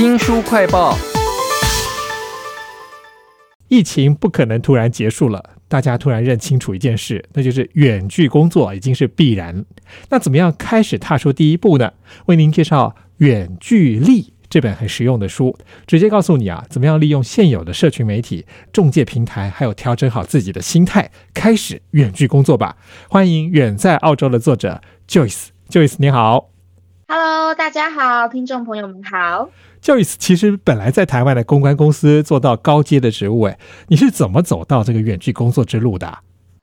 新书快报：疫情不可能突然结束了，大家突然认清楚一件事，那就是远距工作已经是必然。那怎么样开始踏出第一步呢？为您介绍《远距力》这本很实用的书，直接告诉你啊，怎么样利用现有的社群媒体、中介平台，还有调整好自己的心态，开始远距工作吧。欢迎远在澳洲的作者 Joyce，Joyce 你好。Hello，大家好，听众朋友们好。Joyce 其实本来在台湾的公关公司做到高阶的职务，哎，你是怎么走到这个远距工作之路的啊？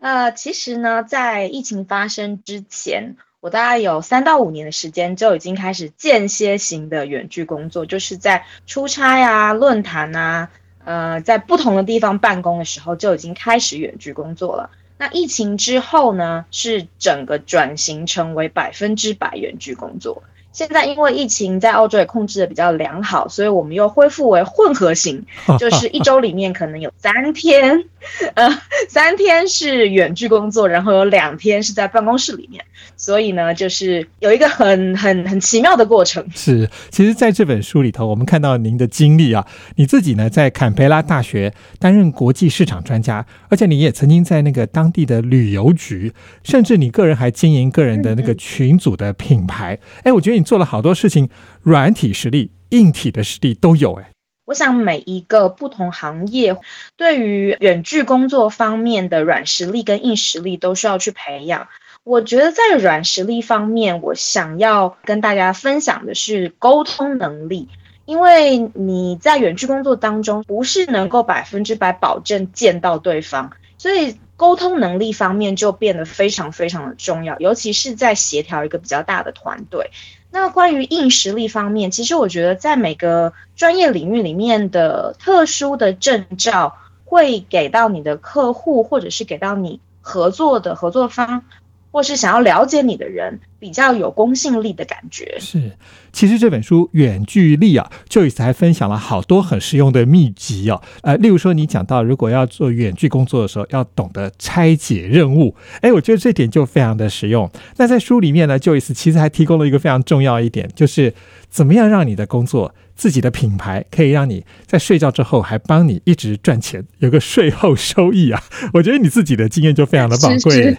呃，其实呢，在疫情发生之前，我大概有三到五年的时间就已经开始间歇型的远距工作，就是在出差啊、论坛啊，呃，在不同的地方办公的时候就已经开始远距工作了。那疫情之后呢，是整个转型成为百分之百远距工作。现在因为疫情在澳洲也控制的比较良好，所以我们又恢复为混合型，就是一周里面可能有三天，呃，三天是远距工作，然后有两天是在办公室里面，所以呢，就是有一个很很很奇妙的过程。是，其实在这本书里头，我们看到您的经历啊，你自己呢在坎培拉大学担任国际市场专家，而且你也曾经在那个当地的旅游局，甚至你个人还经营个人的那个群组的品牌。哎，我觉得你做了好多事情，软体实力、硬体的实力都有。哎，我想每一个不同行业对于远距工作方面的软实力跟硬实力都需要去培养。我觉得在软实力方面，我想要跟大家分享的是沟通能力，因为你在远距工作当中不是能够百分之百保证见到对方，所以沟通能力方面就变得非常非常的重要，尤其是在协调一个比较大的团队。那关于硬实力方面，其实我觉得在每个专业领域里面的特殊的证照，会给到你的客户，或者是给到你合作的合作方，或是想要了解你的人，比较有公信力的感觉。是，其实这本书《远距离》啊，Joyce 还分享了好多很实用的秘籍哦。呃，例如说你讲到，如果要做远距工作的时候，要懂得拆解任务。哎，我觉得这点就非常的实用。那在书里面呢，Joyce 其实还提供了一个非常重要一点，就是怎么样让你的工作、自己的品牌可以让你在睡觉之后还帮你一直赚钱，有个税后收益啊。我觉得你自己的经验就非常的宝贵。是是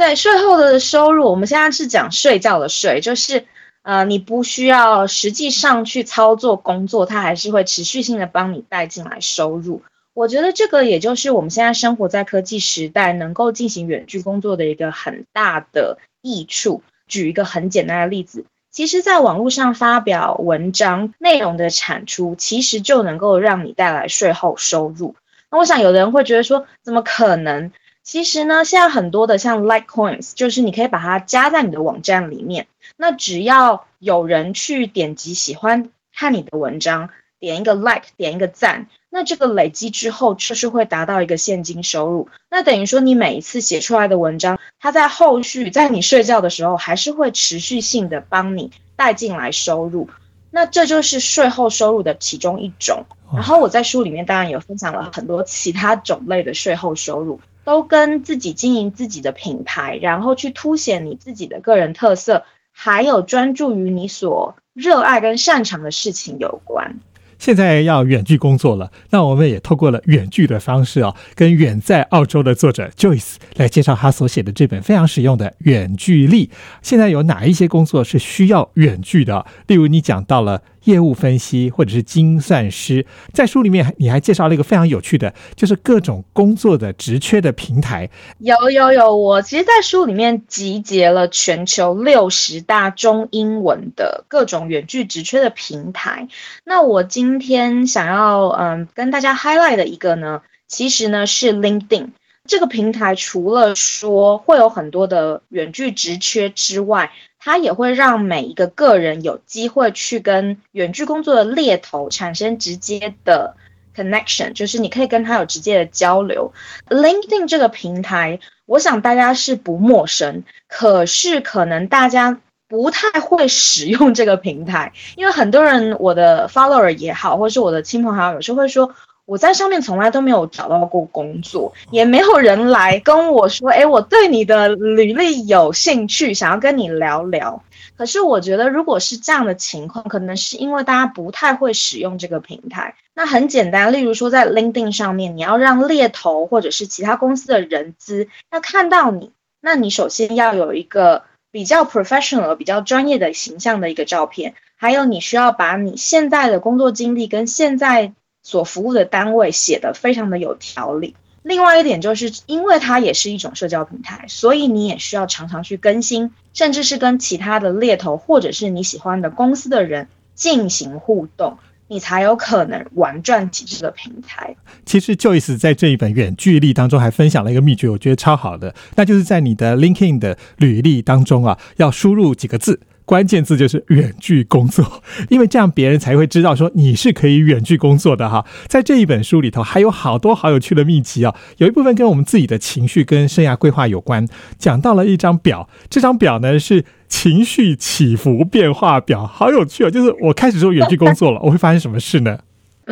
对税后的收入，我们现在是讲睡觉的税，就是呃，你不需要实际上去操作工作，它还是会持续性的帮你带进来收入。我觉得这个也就是我们现在生活在科技时代，能够进行远距工作的一个很大的益处。举一个很简单的例子，其实，在网络上发表文章内容的产出，其实就能够让你带来税后收入。那我想，有的人会觉得说，怎么可能？其实呢，现在很多的像 Litecoins，就是你可以把它加在你的网站里面。那只要有人去点击喜欢看你的文章，点一个 like，点一个赞，那这个累积之后，就是会达到一个现金收入。那等于说，你每一次写出来的文章，它在后续在你睡觉的时候，还是会持续性的帮你带进来收入。那这就是税后收入的其中一种。然后我在书里面当然有分享了很多其他种类的税后收入。都跟自己经营自己的品牌，然后去凸显你自己的个人特色，还有专注于你所热爱跟擅长的事情有关。现在要远距工作了，那我们也透过了远距的方式啊，跟远在澳洲的作者 Joyce 来介绍他所写的这本非常实用的《远距力》。现在有哪一些工作是需要远距的？例如你讲到了业务分析或者是精算师，在书里面你还介绍了一个非常有趣的，就是各种工作的职缺的平台。有有有，我其实，在书里面集结了全球六十大中英文的各种远距职缺的平台。那我今天想要嗯跟大家 highlight 的一个呢，其实呢是 LinkedIn 这个平台，除了说会有很多的远距职缺之外，它也会让每一个个人有机会去跟远距工作的猎头产生直接的 connection，就是你可以跟他有直接的交流。LinkedIn 这个平台，我想大家是不陌生，可是可能大家不太会使用这个平台，因为很多人我的 follower 也好，或是我的亲朋好友，有时候会说。我在上面从来都没有找到过工作，也没有人来跟我说，哎，我对你的履历有兴趣，想要跟你聊聊。可是我觉得，如果是这样的情况，可能是因为大家不太会使用这个平台。那很简单，例如说在 LinkedIn 上面，你要让猎头或者是其他公司的人资要看到你，那你首先要有一个比较 professional、比较专业的形象的一个照片，还有你需要把你现在的工作经历跟现在所服务的单位写的非常的有条理。另外一点就是，因为它也是一种社交平台，所以你也需要常常去更新，甚至是跟其他的猎头或者是你喜欢的公司的人进行互动，你才有可能玩转起这个平台。其实 Joyce 在这一本远距离当中还分享了一个秘诀，我觉得超好的，那就是在你的 LinkedIn 的履历当中啊，要输入几个字。关键字就是远距工作，因为这样别人才会知道说你是可以远距工作的哈。在这一本书里头还有好多好有趣的秘籍啊，有一部分跟我们自己的情绪跟生涯规划有关，讲到了一张表，这张表呢是情绪起伏变化表，好有趣哦。就是我开始做远距工作了，我会发生什么事呢？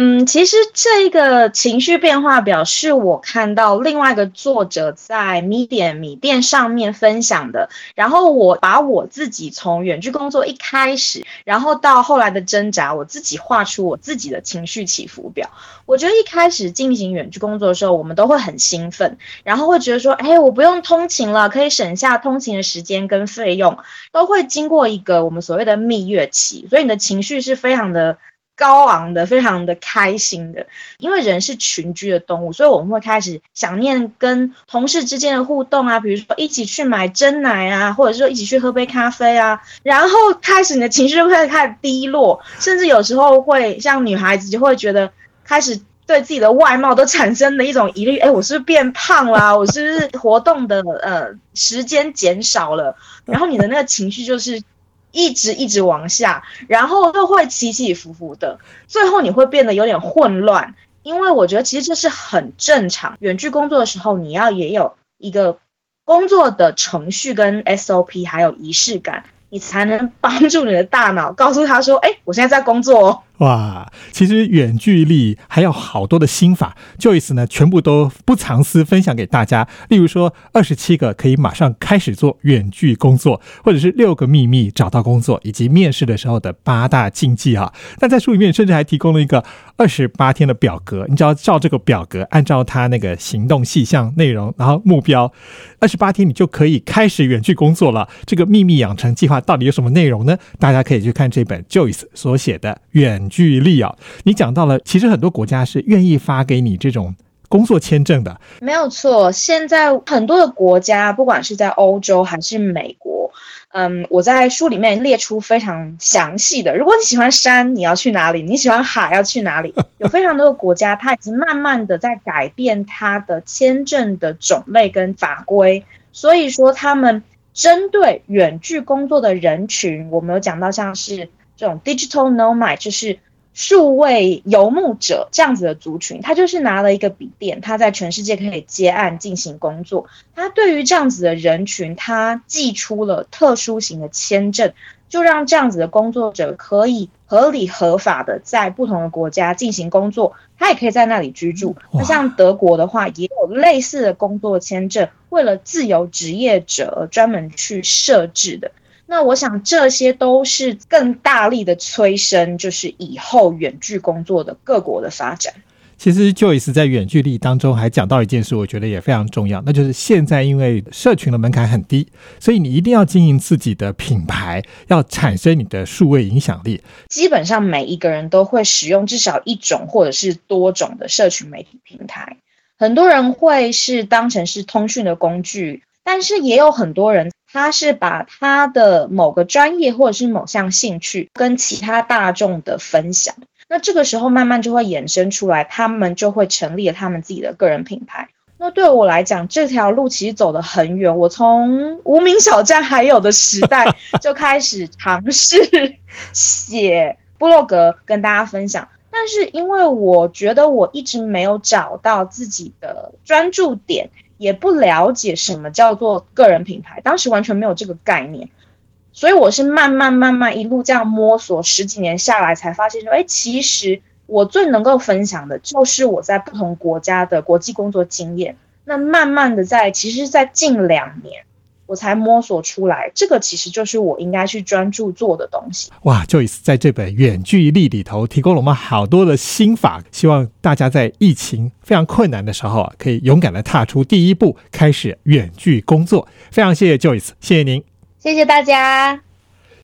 嗯，其实这一个情绪变化表是我看到另外一个作者在米点米店上面分享的，然后我把我自己从远距工作一开始，然后到后来的挣扎，我自己画出我自己的情绪起伏表。我觉得一开始进行远距工作的时候，我们都会很兴奋，然后会觉得说，哎，我不用通勤了，可以省下通勤的时间跟费用，都会经过一个我们所谓的蜜月期，所以你的情绪是非常的。高昂的，非常的开心的，因为人是群居的动物，所以我们会开始想念跟同事之间的互动啊，比如说一起去买真奶啊，或者说一起去喝杯咖啡啊，然后开始你的情绪就会开始低落，甚至有时候会像女孩子就会觉得开始对自己的外貌都产生了一种疑虑，哎，我是不是变胖啦？我是不是活动的呃时间减少了？然后你的那个情绪就是。一直一直往下，然后又会起起伏伏的，最后你会变得有点混乱。因为我觉得其实这是很正常。远距工作的时候，你要也有一个工作的程序跟 SOP，还有仪式感，你才能帮助你的大脑告诉他说：“哎，我现在在工作哦。”哇，其实远距离还有好多的心法，Joyce 呢全部都不藏私分享给大家。例如说，二十七个可以马上开始做远距工作，或者是六个秘密找到工作，以及面试的时候的八大禁忌啊。那在书里面甚至还提供了一个二十八天的表格，你只要照这个表格，按照他那个行动细项内容，然后目标，二十八天你就可以开始远距工作了。这个秘密养成计划到底有什么内容呢？大家可以去看这本 Joyce 所写的远。距离啊，你讲到了，其实很多国家是愿意发给你这种工作签证的，没有错。现在很多的国家，不管是在欧洲还是美国，嗯，我在书里面列出非常详细的。如果你喜欢山，你要去哪里？你喜欢海，要去哪里？有非常多的国家，它已经慢慢的在改变它的签证的种类跟法规。所以说，他们针对远距工作的人群，我们有讲到像是。这种 digital nomad 就是数位游牧者这样子的族群，他就是拿了一个笔电，他在全世界可以接案进行工作。他对于这样子的人群，他寄出了特殊型的签证，就让这样子的工作者可以合理合法的在不同的国家进行工作，他也可以在那里居住。那像德国的话，也有类似的工作签证，为了自由职业者专门去设置的。那我想，这些都是更大力的催生，就是以后远距工作的各国的发展。其实，Joyce 在远距离当中还讲到一件事，我觉得也非常重要，那就是现在因为社群的门槛很低，所以你一定要经营自己的品牌，要产生你的数位影响力。基本上每一个人都会使用至少一种或者是多种的社群媒体平台，很多人会是当成是通讯的工具，但是也有很多人。他是把他的某个专业或者是某项兴趣跟其他大众的分享，那这个时候慢慢就会衍生出来，他们就会成立了他们自己的个人品牌。那对我来讲，这条路其实走得很远。我从无名小站还有的时代 就开始尝试 写部落格跟大家分享，但是因为我觉得我一直没有找到自己的专注点。也不了解什么叫做个人品牌，当时完全没有这个概念，所以我是慢慢慢慢一路这样摸索，十几年下来才发现说，哎，其实我最能够分享的就是我在不同国家的国际工作经验。那慢慢的在，其实，在近两年。我才摸索出来，这个其实就是我应该去专注做的东西。哇，Joyce 在这本《远距离》里头提供了我们好多的心法，希望大家在疫情非常困难的时候啊，可以勇敢的踏出第一步，开始远距工作。非常谢谢 Joyce，谢谢您，谢谢大家。